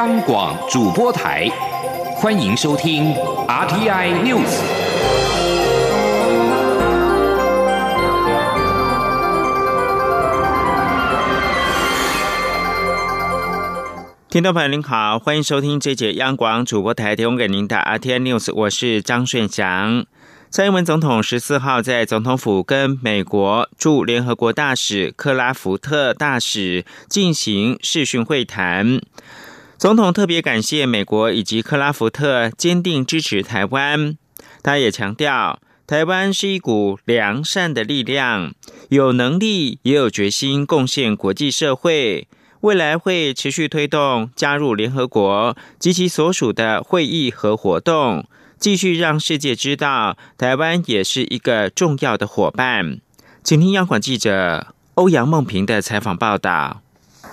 央广主播台，欢迎收听 RTI News。听众朋友您好，欢迎收听这节央广主播台提供给您的 RTI News，我是张顺祥。蔡英文总统十四号在总统府跟美国驻联合国大使克拉福特大使进行视讯会谈。总统特别感谢美国以及克拉福特坚定支持台湾。他也强调，台湾是一股良善的力量，有能力也有决心贡献国际社会。未来会持续推动加入联合国及其所属的会议和活动。继续让世界知道，台湾也是一个重要的伙伴。请听央广记者欧阳梦平的采访报道。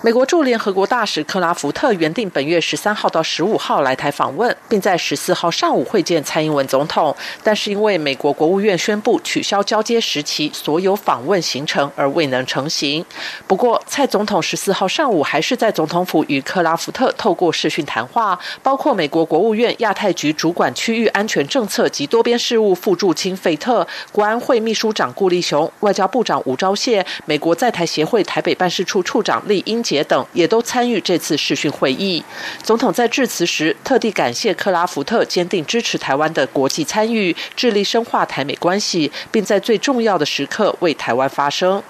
美国驻联合国大使克拉福特原定本月十三号到十五号来台访问，并在十四号上午会见蔡英文总统，但是因为美国国务院宣布取消交接时期所有访问行程而未能成行。不过，蔡总统十四号上午还是在总统府与克拉福特透过视讯谈话，包括美国国务院亚太局主管区域安全政策及多边事务副驻青费特、国安会秘书长顾立雄、外交部长吴钊燮、美国在台协会台北办事处处长厉英。杰等也都参与这次视讯会议。总统在致辞时特地感谢克拉福特坚定支持台湾的国际参与，致力深化台美关系，并在最重要的时刻为台湾发声。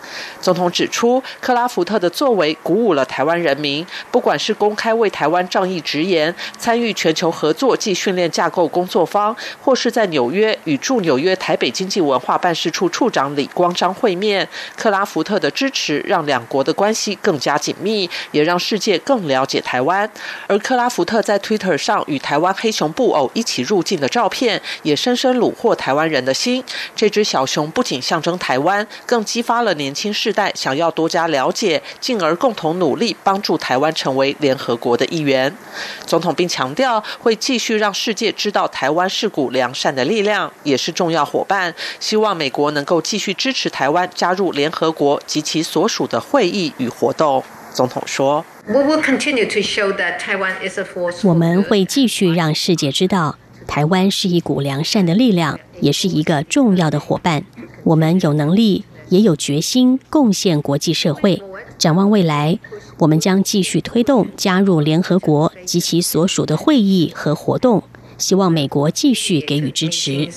总统指出，克拉福特的作为鼓舞了台湾人民，不管是公开为台湾仗义直言，参与全球合作暨训练架构工作方，或是在纽约与驻纽约台北经济文化办事处处长李光章会面，克拉福特的支持让两国的关系更加紧密。也让世界更了解台湾，而克拉福特在 Twitter 上与台湾黑熊布偶一起入境的照片，也深深虏获台湾人的心。这只小熊不仅象征台湾，更激发了年轻世代想要多加了解，进而共同努力帮助台湾成为联合国的一员。总统并强调，会继续让世界知道台湾是股良善的力量，也是重要伙伴。希望美国能够继续支持台湾加入联合国及其所属的会议与活动。总统说：“我们会继续让世界知道，台湾是一股良善的力量，也是一个重要的伙伴。我们有能力，也有决心贡献国际社会。展望未来，我们将继续推动加入联合国及其所属的会议和活动，希望美国继续给予支持。”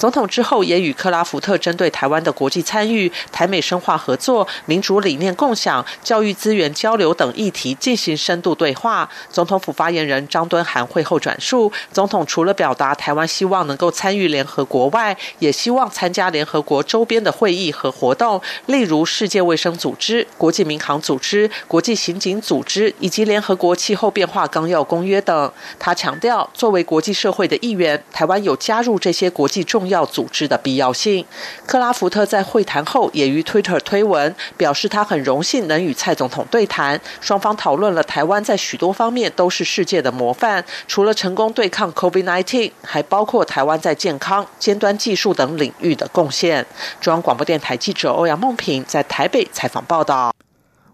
总统之后也与克拉福特针对台湾的国际参与、台美深化合作、民主理念共享、教育资源交流等议题进行深度对话。总统府发言人张敦涵会后转述，总统除了表达台湾希望能够参与联合国外，也希望参加联合国周边的会议和活动，例如世界卫生组织、国际民航组织、国际刑警组织以及联合国气候变化纲要公约等。他强调，作为国际社会的一员，台湾有加入这些国际重。要组织的必要性。克拉福特在会谈后也于 Twitter 推文表示，他很荣幸能与蔡总统对谈，双方讨论了台湾在许多方面都是世界的模范，除了成功对抗 COVID-19，还包括台湾在健康、尖端技术等领域的贡献。中央广播电台记者欧阳梦平在台北采访报道。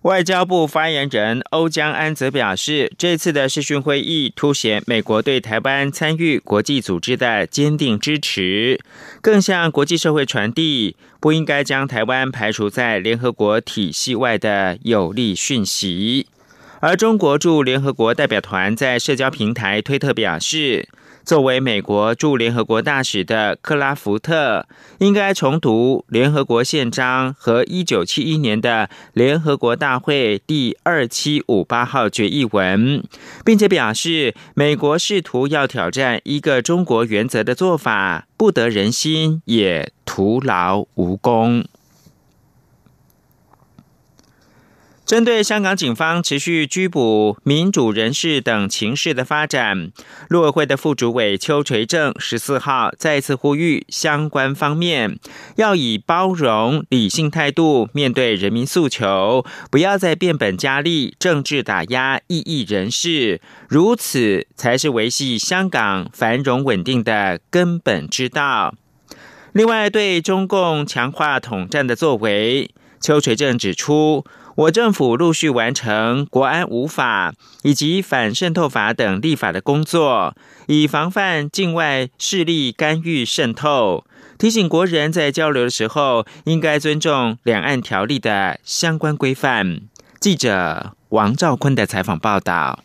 外交部发言人欧江安则表示，这次的视讯会议凸显美国对台湾参与国际组织的坚定支持，更向国际社会传递不应该将台湾排除在联合国体系外的有力讯息。而中国驻联合国代表团在社交平台推特表示。作为美国驻联合国大使的克拉福特，应该重读联合国宪章和一九七一年的联合国大会第二七五八号决议文，并且表示，美国试图要挑战一个中国原则的做法，不得人心，也徒劳无功。针对香港警方持续拘捕民主人士等情势的发展，陆委会的副主委邱垂正十四号再次呼吁相关方面要以包容、理性态度面对人民诉求，不要再变本加厉政治打压异议人士，如此才是维系香港繁荣稳定的根本之道。另外，对中共强化统战的作为，邱垂正指出。我政府陆续完成国安无法以及反渗透法等立法的工作，以防范境外势力干预渗透。提醒国人在交流的时候，应该尊重两岸条例的相关规范。记者王兆坤的采访报道。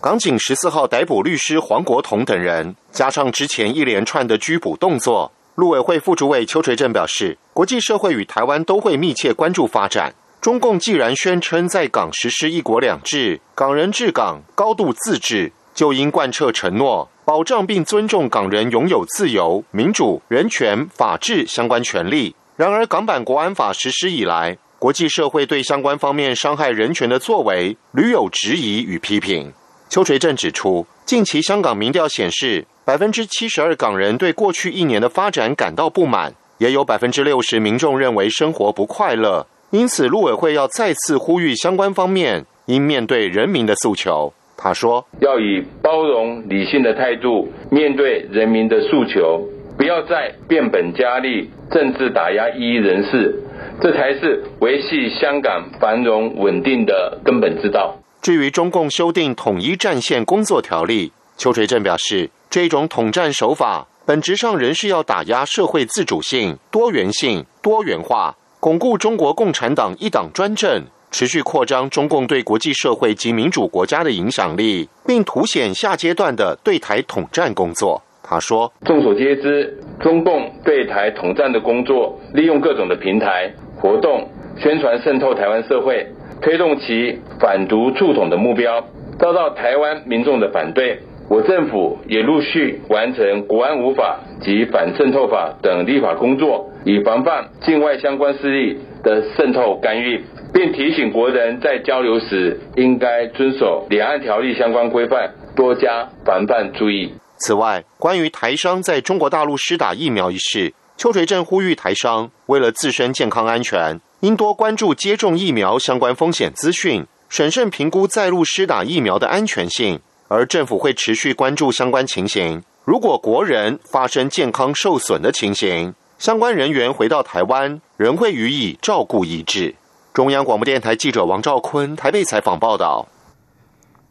港警十四号逮捕律师黄国同等人，加上之前一连串的拘捕动作，陆委会副主委邱垂正表示，国际社会与台湾都会密切关注发展。中共既然宣称在港实施“一国两制”，港人治港高度自治，就应贯彻承诺，保障并尊重港人拥有自由、民主、人权、法治相关权利。然而，港版国安法实施以来，国际社会对相关方面伤害人权的作为屡有质疑与批评。邱垂正指出，近期香港民调显示，百分之七十二港人对过去一年的发展感到不满，也有百分之六十民众认为生活不快乐。因此，陆委会要再次呼吁相关方面应面对人民的诉求。他说：“要以包容、理性的态度面对人民的诉求，不要再变本加厉、政治打压异议人士，这才是维系香港繁荣稳定的根本之道。”至于中共修订统一战线工作条例，邱垂正表示，这种统战手法本质上仍是要打压社会自主性、多元性、多元化。巩固中国共产党一党专政，持续扩张中共对国际社会及民主国家的影响力，并凸显下阶段的对台统战工作。他说：“众所皆知，中共对台统战的工作，利用各种的平台活动，宣传渗透台湾社会，推动其反独促统的目标，遭到台湾民众的反对。我政府也陆续完成国安无法及反渗透法等立法工作。”以防范境外相关势力的渗透干预，并提醒国人在交流时应该遵守两岸条例相关规范，多加防范注意。此外，关于台商在中国大陆施打疫苗一事，邱垂正呼吁台商为了自身健康安全，应多关注接种疫苗相关风险资讯，审慎评估在陆施打疫苗的安全性。而政府会持续关注相关情形，如果国人发生健康受损的情形。相关人员回到台湾，仍会予以照顾医治。中央广播电台记者王兆坤台北采访报道。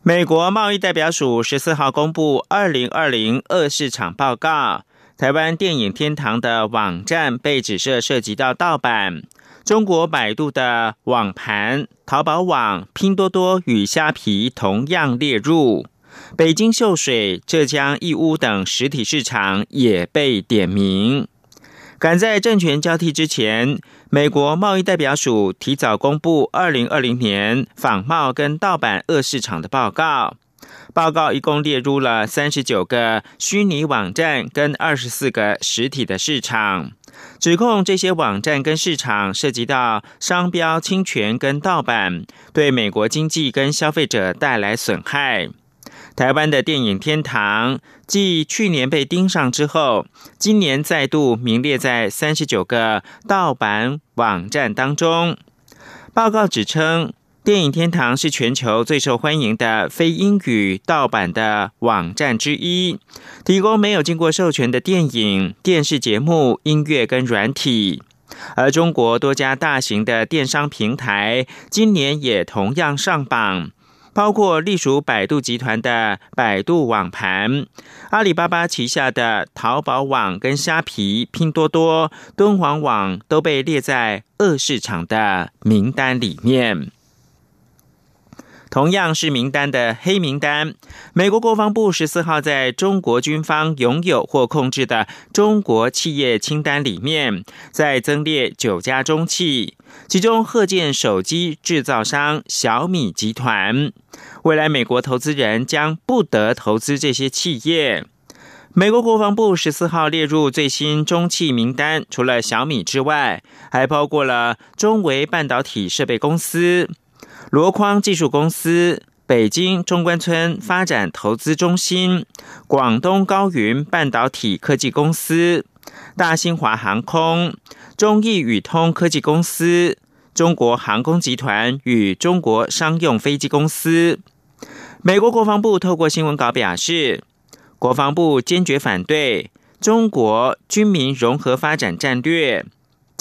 美国贸易代表署十四号公布二零二零二市场报告，台湾电影天堂的网站被指涉涉及到盗版。中国百度的网盘、淘宝网、拼多多与虾皮同样列入。北京秀水、浙江义乌等实体市场也被点名。赶在政权交替之前，美国贸易代表署提早公布二零二零年仿冒跟盗版恶市场的报告。报告一共列入了三十九个虚拟网站跟二十四个实体的市场，指控这些网站跟市场涉及到商标侵权跟盗版，对美国经济跟消费者带来损害。台湾的电影天堂，继去年被盯上之后，今年再度名列在三十九个盗版网站当中。报告指称，电影天堂是全球最受欢迎的非英语盗版的网站之一，提供没有经过授权的电影、电视节目、音乐跟软体。而中国多家大型的电商平台，今年也同样上榜。包括隶属百度集团的百度网盘、阿里巴巴旗下的淘宝网、跟虾皮、拼多多、敦煌网都被列在恶市场的名单里面。同样是名单的黑名单，美国国防部十四号在中国军方拥有或控制的中国企业清单里面，再增列九家中企，其中贺建手机制造商小米集团，未来美国投资人将不得投资这些企业。美国国防部十四号列入最新中企名单，除了小米之外，还包括了中维半导体设备公司。箩筐技术公司、北京中关村发展投资中心、广东高云半导体科技公司、大新华航空、中意宇通科技公司、中国航空集团与中国商用飞机公司。美国国防部透过新闻稿表示，国防部坚决反对中国军民融合发展战略。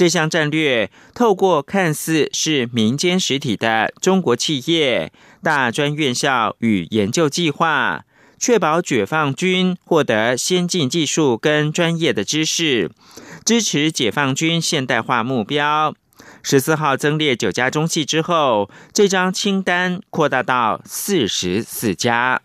这项战略透过看似是民间实体的中国企业、大专院校与研究计划，确保解放军获得先进技术跟专业的知识，支持解放军现代化目标。十四号增列九家中系之后，这张清单扩大到四十四家。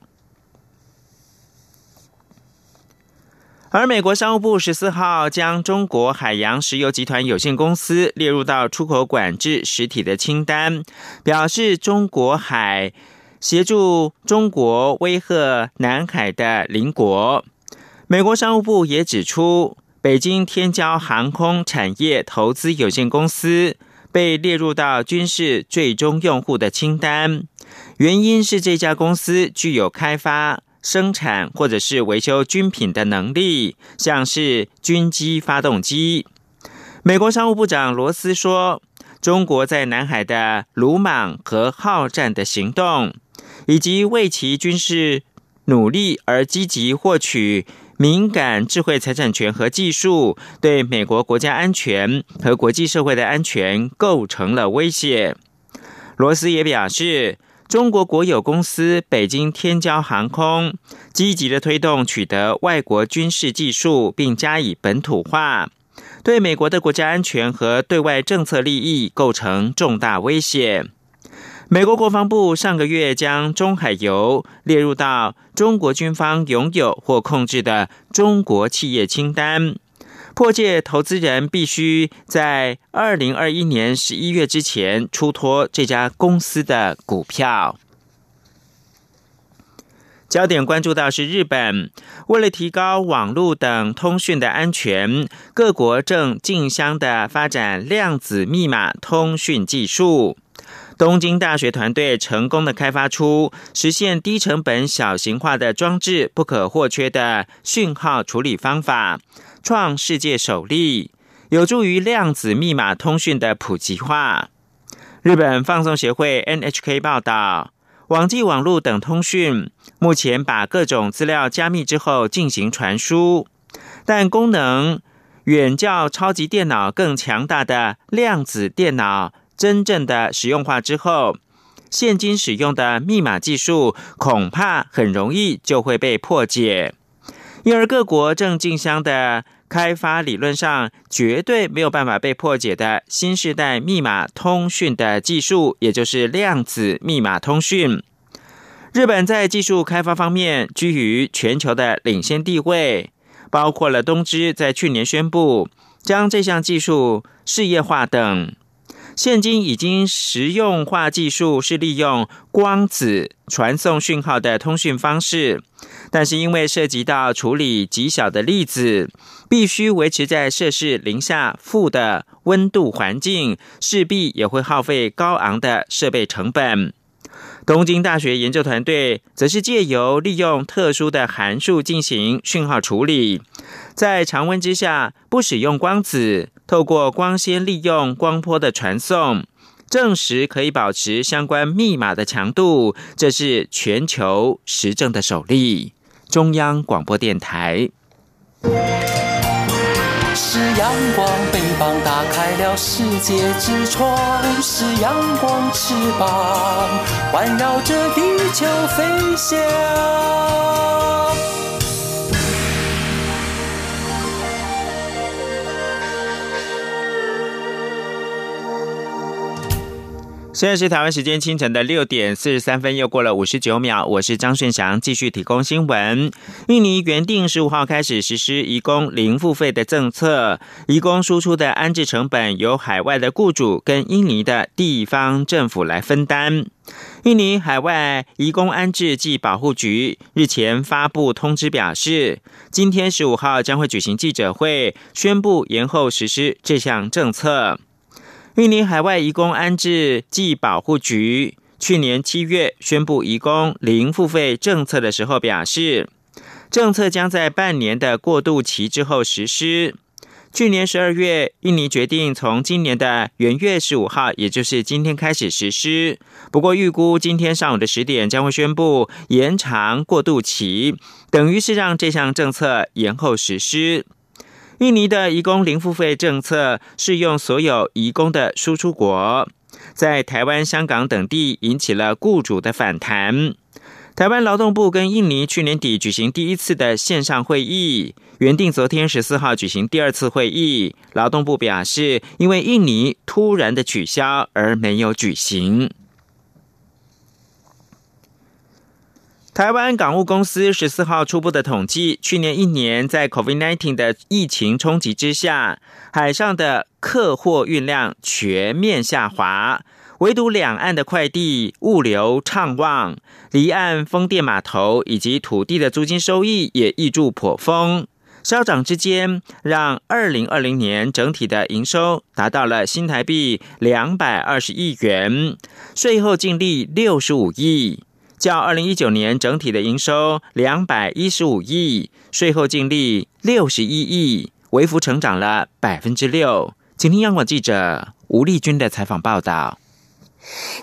而美国商务部十四号将中国海洋石油集团有限公司列入到出口管制实体的清单，表示中国海协助中国威吓南海的邻国。美国商务部也指出，北京天骄航空产业投资有限公司被列入到军事最终用户的清单，原因是这家公司具有开发。生产或者是维修军品的能力，像是军机发动机。美国商务部长罗斯说：“中国在南海的鲁莽和好战的行动，以及为其军事努力而积极获取敏感智慧财产权和技术，对美国国家安全和国际社会的安全构成了威胁。”罗斯也表示。中国国有公司北京天骄航空积极的推动取得外国军事技术，并加以本土化，对美国的国家安全和对外政策利益构成重大威胁。美国国防部上个月将中海油列入到中国军方拥有或控制的中国企业清单。破戒投资人必须在二零二一年十一月之前出脱这家公司的股票。焦点关注到是日本，为了提高网络等通讯的安全，各国正竞相的发展量子密码通讯技术。东京大学团队成功的开发出实现低成本小型化的装置不可或缺的讯号处理方法。创世界首例，有助于量子密码通讯的普及化。日本放送协会 NHK 报道，网际网络等通讯目前把各种资料加密之后进行传输，但功能远较超级电脑更强大的量子电脑真正的使用化之后，现今使用的密码技术恐怕很容易就会被破解。因而各国正竞相的。开发理论上绝对没有办法被破解的新时代密码通讯的技术，也就是量子密码通讯。日本在技术开发方面居于全球的领先地位，包括了东芝在去年宣布将这项技术事业化等。现今已经实用化技术是利用光子传送讯号的通讯方式，但是因为涉及到处理极小的粒子，必须维持在摄氏零下负的温度环境，势必也会耗费高昂的设备成本。东京大学研究团队则是借由利用特殊的函数进行讯号处理，在常温之下不使用光子，透过光纤利用光波的传送，证实可以保持相关密码的强度，这是全球实证的首例。中央广播电台。是阳光，翅膀打开了世界之窗；是阳光，翅膀环绕着地球飞翔。现在是台湾时间清晨的六点四十三分，又过了五十九秒。我是张顺祥，继续提供新闻。印尼原定十五号开始实施移工零付费的政策，移工输出的安置成本由海外的雇主跟印尼的地方政府来分担。印尼海外移工安置暨保护局日前发布通知表示，今天十五号将会举行记者会，宣布延后实施这项政策。印尼海外移工安置暨保护局去年七月宣布移工零付费政策的时候表示，政策将在半年的过渡期之后实施。去年十二月，印尼决定从今年的元月十五号，也就是今天开始实施。不过，预估今天上午的十点将会宣布延长过渡期，等于是让这项政策延后实施。印尼的移工零付费政策适用所有移工的输出国，在台湾、香港等地引起了雇主的反弹。台湾劳动部跟印尼去年底举行第一次的线上会议，原定昨天十四号举行第二次会议。劳动部表示，因为印尼突然的取消而没有举行。台湾港务公司十四号初步的统计，去年一年在 COVID-19 的疫情冲击之下，海上的客货运量全面下滑。唯独两岸的快递物流畅旺，离岸风电码头以及土地的租金收益也挹注颇丰，稍涨之间，让二零二零年整体的营收达到了新台币两百二十亿元，税后净利六十五亿，较二零一九年整体的营收两百一十五亿，税后净利六十一亿，微幅成长了百分之六。请听央广记者吴丽君的采访报道。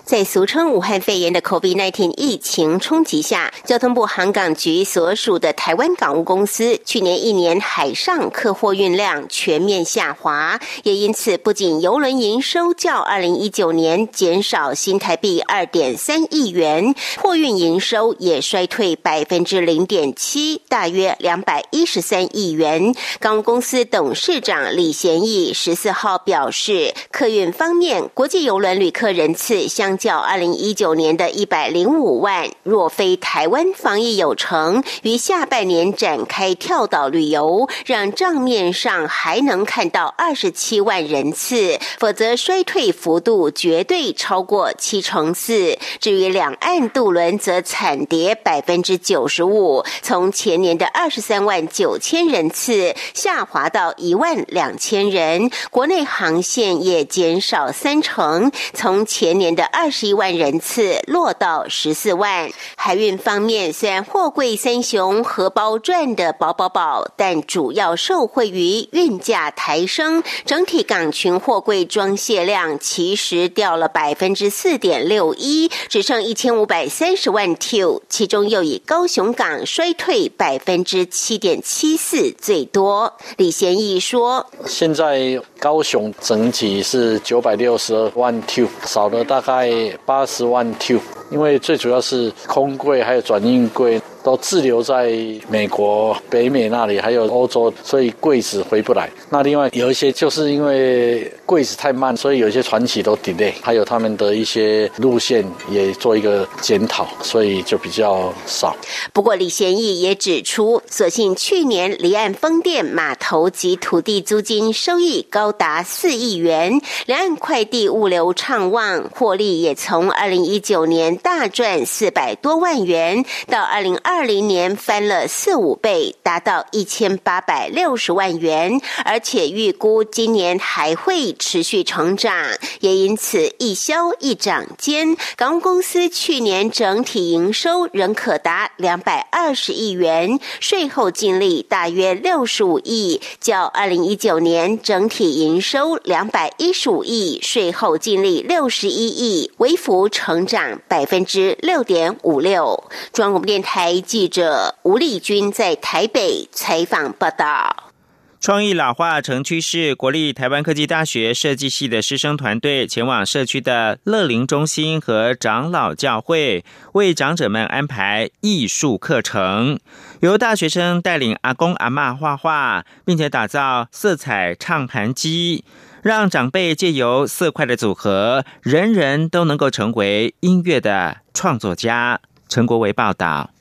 在俗称武汉肺炎的 COVID-19 疫情冲击下，交通部航港局所属的台湾港务公司去年一年海上客货运量全面下滑，也因此不仅邮轮营收较二零一九年减少新台币二点三亿元，货运营收也衰退百分之零点七，大约两百一十三亿元。港务公司董事长李贤义十四号表示，客运方面，国际邮轮旅客人次。相较二零一九年的一百零五万，若非台湾防疫有成，于下半年展开跳岛旅游，让账面上还能看到二十七万人次，否则衰退幅度绝对超过七成四。至于两岸渡轮，则惨跌百分之九十五，从前年的二十三万九千人次下滑到一万两千人，国内航线也减少三成，从前年。年的二十一万人次落到十四万。海运方面，虽然货柜三雄荷包赚的饱饱饱，但主要受惠于运价抬升，整体港群货柜装卸量其实掉了百分之四点六一，只剩一千五百三十万 T，其中又以高雄港衰退百分之七点七四最多。李贤义说：“现在高雄整体是九百六十二万 T，少了。”大概八十万 two，因为最主要是空柜还有转运柜。都滞留在美国、北美那里，还有欧洲，所以柜子回不来。那另外有一些就是因为柜子太慢，所以有些船企都 delay，还有他们的一些路线也做一个检讨，所以就比较少。不过李贤义也指出，所幸去年离岸风电码头及土地租金收益高达四亿元，两岸快递物流畅旺，获利也从二零一九年大赚四百多万元，到二零二。二零年翻了四五倍，达到一千八百六十万元，而且预估今年还会持续成长，也因此一销一涨间，港务公司去年整体营收仍可达两百二十亿元，税后净利大约六十五亿，较二零一九年整体营收两百一十五亿，税后净利六十一亿，微幅成长百分之六点五六。中央广播电台。记者吴丽君在台北采访报道：创意老化成趋势，国立台湾科技大学设计系的师生团队前往社区的乐龄中心和长老教会，为长者们安排艺术课程，由大学生带领阿公阿妈画画，并且打造色彩唱盘机，让长辈借由色块的组合，人人都能够成为音乐的创作家。陈国维报道。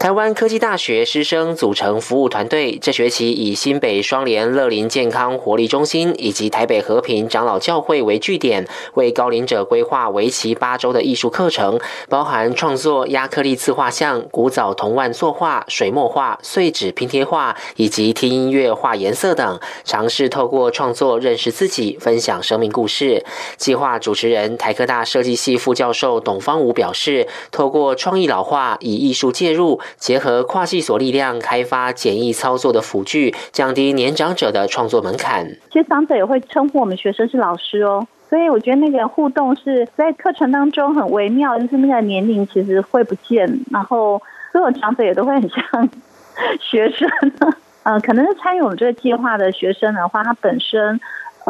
台湾科技大学师生组成服务团队，这学期以新北双联乐龄健康活力中心以及台北和平长老教会为据点，为高龄者规划为期八周的艺术课程，包含创作亚克力自画像、古早铜腕作画、水墨画、碎纸拼贴画，以及听音乐、画颜色等，尝试透过创作认识自己，分享生命故事。计划主持人台科大设计系副教授董方武表示，透过创意老化，以艺术介入。结合跨系所力量，开发简易操作的辅具，降低年长者的创作门槛。其实长者也会称呼我们学生是老师哦，所以我觉得那个互动是在课程当中很微妙，就是那个年龄其实会不见，然后所有长者也都会很像学生。呃，可能是参与我们这个计划的学生的话，他本身。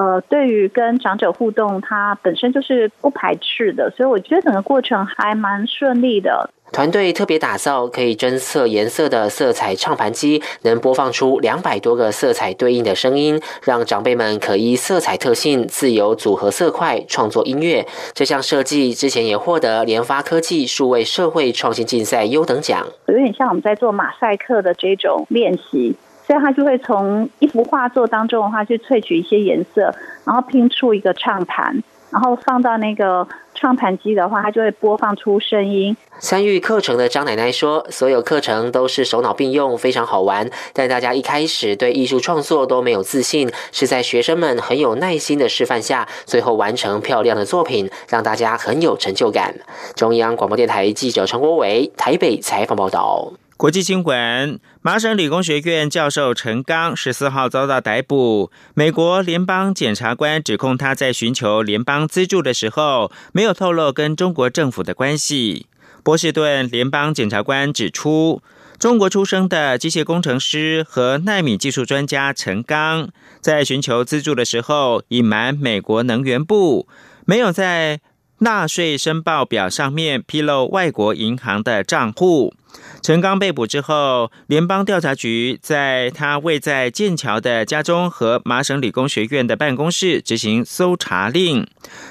呃，对于跟长者互动，它本身就是不排斥的，所以我觉得整个过程还蛮顺利的。团队特别打造可以侦测颜色的色彩唱盘机，能播放出两百多个色彩对应的声音，让长辈们可依色彩特性自由组合色块创作音乐。这项设计之前也获得联发科技数位社会创新竞赛优等奖。有点像我们在做马赛克的这种练习。所以它就会从一幅画作当中的话，去萃取一些颜色，然后拼出一个唱盘，然后放到那个唱盘机的话，它就会播放出声音。参与课程的张奶奶说：“所有课程都是手脑并用，非常好玩。但大家一开始对艺术创作都没有自信，是在学生们很有耐心的示范下，最后完成漂亮的作品，让大家很有成就感。”中央广播电台记者陈国伟台北采访报道。国际新闻：麻省理工学院教授陈刚十四号遭到逮捕。美国联邦检察官指控他在寻求联邦资助的时候，没有透露跟中国政府的关系。波士顿联邦检察官指出，中国出生的机械工程师和纳米技术专家陈刚，在寻求资助的时候，隐瞒美国能源部，没有在纳税申报表上面披露外国银行的账户。陈刚被捕之后，联邦调查局在他位在剑桥的家中和麻省理工学院的办公室执行搜查令。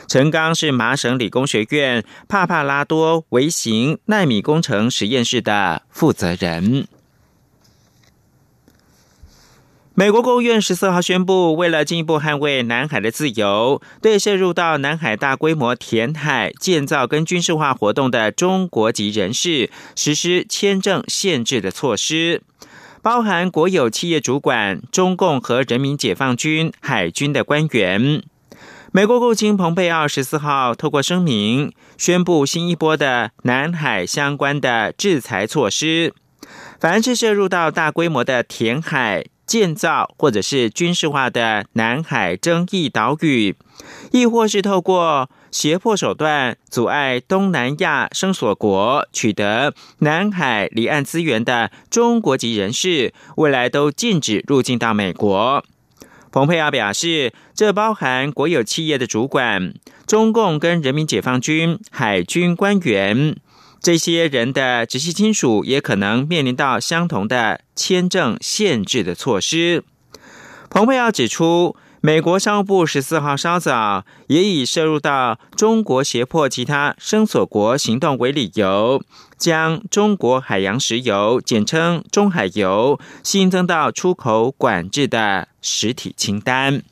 陈刚是麻省理工学院帕帕拉多微型纳米工程实验室的负责人。美国国务院十四号宣布，为了进一步捍卫南海的自由，对涉入到南海大规模填海建造跟军事化活动的中国籍人士实施签证限制的措施，包含国有企业主管、中共和人民解放军海军的官员。美国国务卿蓬佩奥十四号透过声明宣布新一波的南海相关的制裁措施，凡是涉入到大规模的填海。建造或者是军事化的南海争议岛屿，亦或是透过胁迫手段阻碍东南亚生索国取得南海离岸资源的中国籍人士，未来都禁止入境到美国。蓬佩奥表示，这包含国有企业的主管、中共跟人民解放军海军官员。这些人的直系亲属也可能面临到相同的签证限制的措施。蓬佩奥指出，美国商务部十四号稍早也以涉入到中国胁迫其他生索国行动为理由，将中国海洋石油（简称中海油）新增到出口管制的实体清单。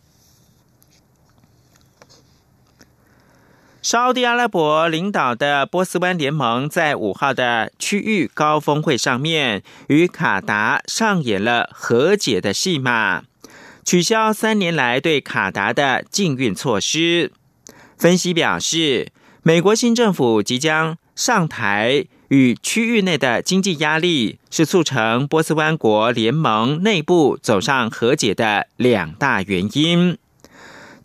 沙特阿拉伯领导的波斯湾联盟在五号的区域高峰会上面，与卡达上演了和解的戏码，取消三年来对卡达的禁运措施。分析表示，美国新政府即将上台，与区域内的经济压力是促成波斯湾国联盟内部走上和解的两大原因。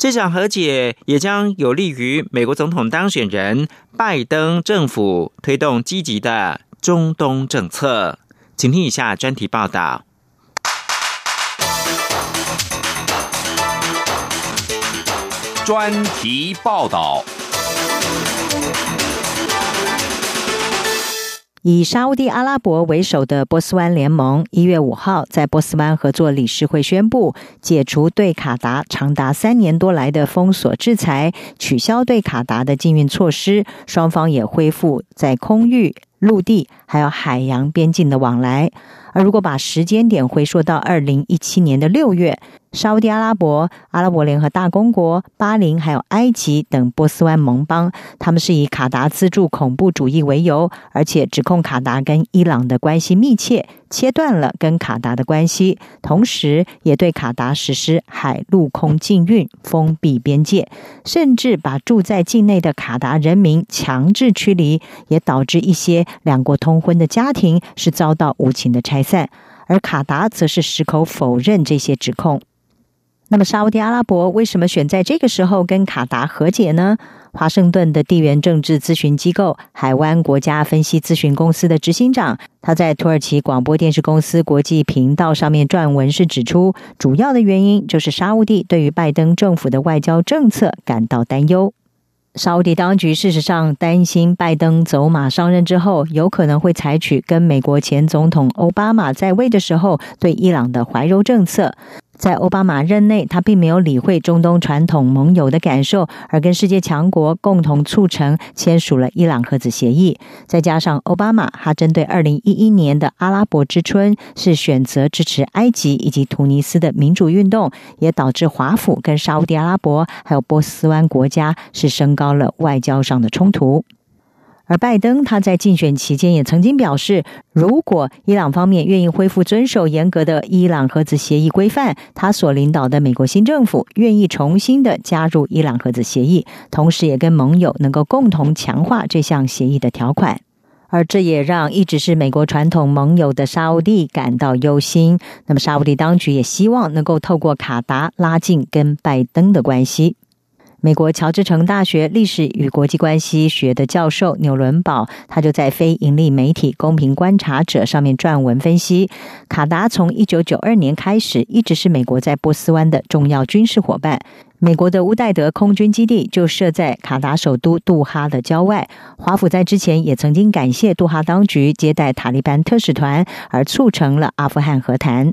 这场和解也将有利于美国总统当选人拜登政府推动积极的中东政策。请听以下专题报道。专题报道。以沙地阿拉伯为首的波斯湾联盟一月五号在波斯湾合作理事会宣布解除对卡达长达三年多来的封锁制裁，取消对卡达的禁运措施，双方也恢复在空域、陆地还有海洋边境的往来。而如果把时间点回溯到二零一七年的六月。沙地阿拉伯、阿拉伯联合大公国、巴林还有埃及等波斯湾盟邦，他们是以卡达资助恐怖主义为由，而且指控卡达跟伊朗的关系密切，切断了跟卡达的关系，同时也对卡达实施海陆空禁运、封闭边界，甚至把住在境内的卡达人民强制驱离，也导致一些两国通婚的家庭是遭到无情的拆赛。而卡达则是矢口否认这些指控。那么，沙地阿拉伯为什么选在这个时候跟卡达和解呢？华盛顿的地缘政治咨询机构海湾国家分析咨询公司的执行长，他在土耳其广播电视公司国际频道上面撰文是指出，主要的原因就是沙地对于拜登政府的外交政策感到担忧。沙地当局事实上担心拜登走马上任之后，有可能会采取跟美国前总统奥巴马在位的时候对伊朗的怀柔政策。在奥巴马任内，他并没有理会中东传统盟友的感受，而跟世界强国共同促成签署了伊朗核子协议。再加上奥巴马，他针对二零一一年的阿拉伯之春是选择支持埃及以及突尼斯的民主运动，也导致华府跟沙地阿拉伯还有波斯湾国家是升高了外交上的冲突。而拜登他在竞选期间也曾经表示，如果伊朗方面愿意恢复遵守严格的伊朗核子协议规范，他所领导的美国新政府愿意重新的加入伊朗核子协议，同时也跟盟友能够共同强化这项协议的条款。而这也让一直是美国传统盟友的沙地感到忧心。那么沙地当局也希望能够透过卡达拉近跟拜登的关系。美国乔治城大学历史与国际关系学的教授纽伦堡，他就在非盈利媒体《公平观察者》上面撰文分析，卡达从一九九二年开始一直是美国在波斯湾的重要军事伙伴。美国的乌代德空军基地就设在卡达首都杜哈的郊外。华府在之前也曾经感谢杜哈当局接待塔利班特使团，而促成了阿富汗和谈。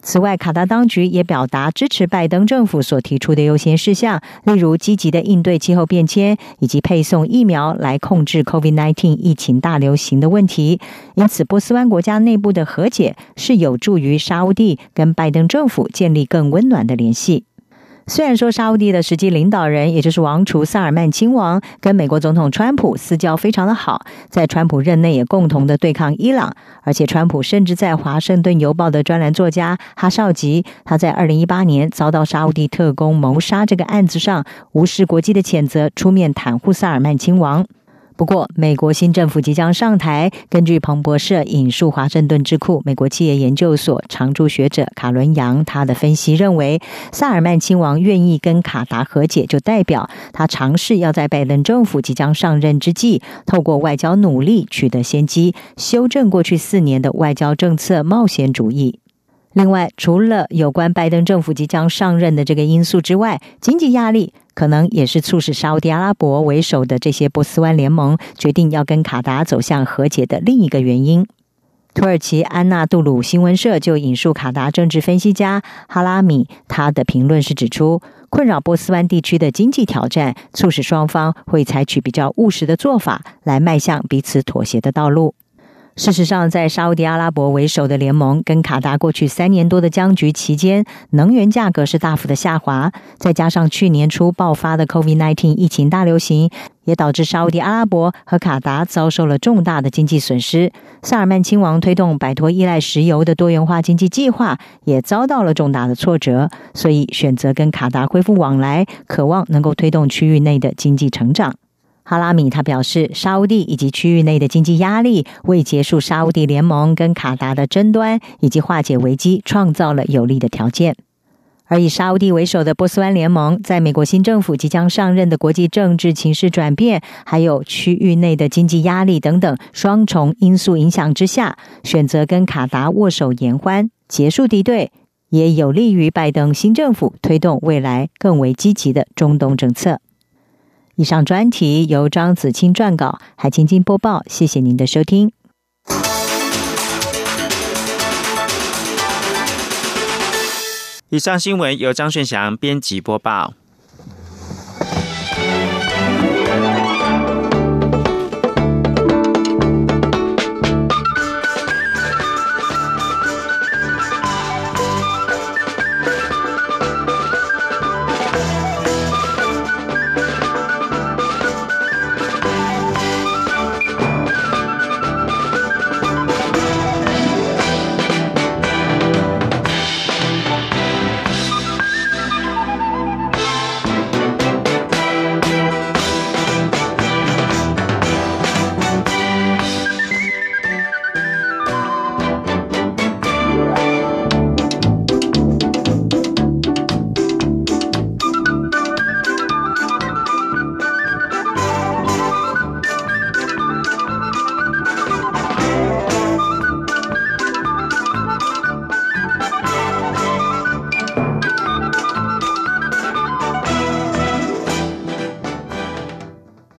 此外，卡达当局也表达支持拜登政府所提出的优先事项，例如积极的应对气候变迁以及配送疫苗来控制 COVID-19 疫情大流行的问题。因此，波斯湾国家内部的和解是有助于沙地跟拜登政府建立更温暖的联系。虽然说沙乌地的实际领导人，也就是王储萨尔曼亲王，跟美国总统川普私交非常的好，在川普任内也共同的对抗伊朗，而且川普甚至在《华盛顿邮报》的专栏作家哈绍吉，他在二零一八年遭到沙乌地特工谋杀这个案子上，无视国际的谴责，出面袒护萨尔曼亲王。不过，美国新政府即将上台。根据彭博社引述华盛顿智库美国企业研究所常驻学者卡伦杨他的分析认为，萨尔曼亲王愿意跟卡达和解，就代表他尝试要在拜登政府即将上任之际，透过外交努力取得先机，修正过去四年的外交政策冒险主义。另外，除了有关拜登政府即将上任的这个因素之外，经济压力。可能也是促使沙特阿拉伯为首的这些波斯湾联盟决定要跟卡达走向和解的另一个原因。土耳其安纳杜鲁新闻社就引述卡达政治分析家哈拉米，他的评论是指出，困扰波斯湾地区的经济挑战，促使双方会采取比较务实的做法，来迈向彼此妥协的道路。事实上，在沙迪阿拉伯为首的联盟跟卡达过去三年多的僵局期间，能源价格是大幅的下滑。再加上去年初爆发的 COVID-19 疫情大流行，也导致沙迪阿拉伯和卡达遭受了重大的经济损失。萨尔曼亲王推动摆脱依赖石油的多元化经济计划，也遭到了重大的挫折，所以选择跟卡达恢复往来，渴望能够推动区域内的经济成长。哈拉米他表示，沙地以及区域内的经济压力为结束沙地联盟跟卡达的争端以及化解危机创造了有利的条件。而以沙地为首的波斯湾联盟，在美国新政府即将上任的国际政治情势转变，还有区域内的经济压力等等双重因素影响之下，选择跟卡达握手言欢，结束敌对，也有利于拜登新政府推动未来更为积极的中东政策。以上专题由张子清撰稿，海清清播报。谢谢您的收听。以上新闻由张炫翔编辑播报。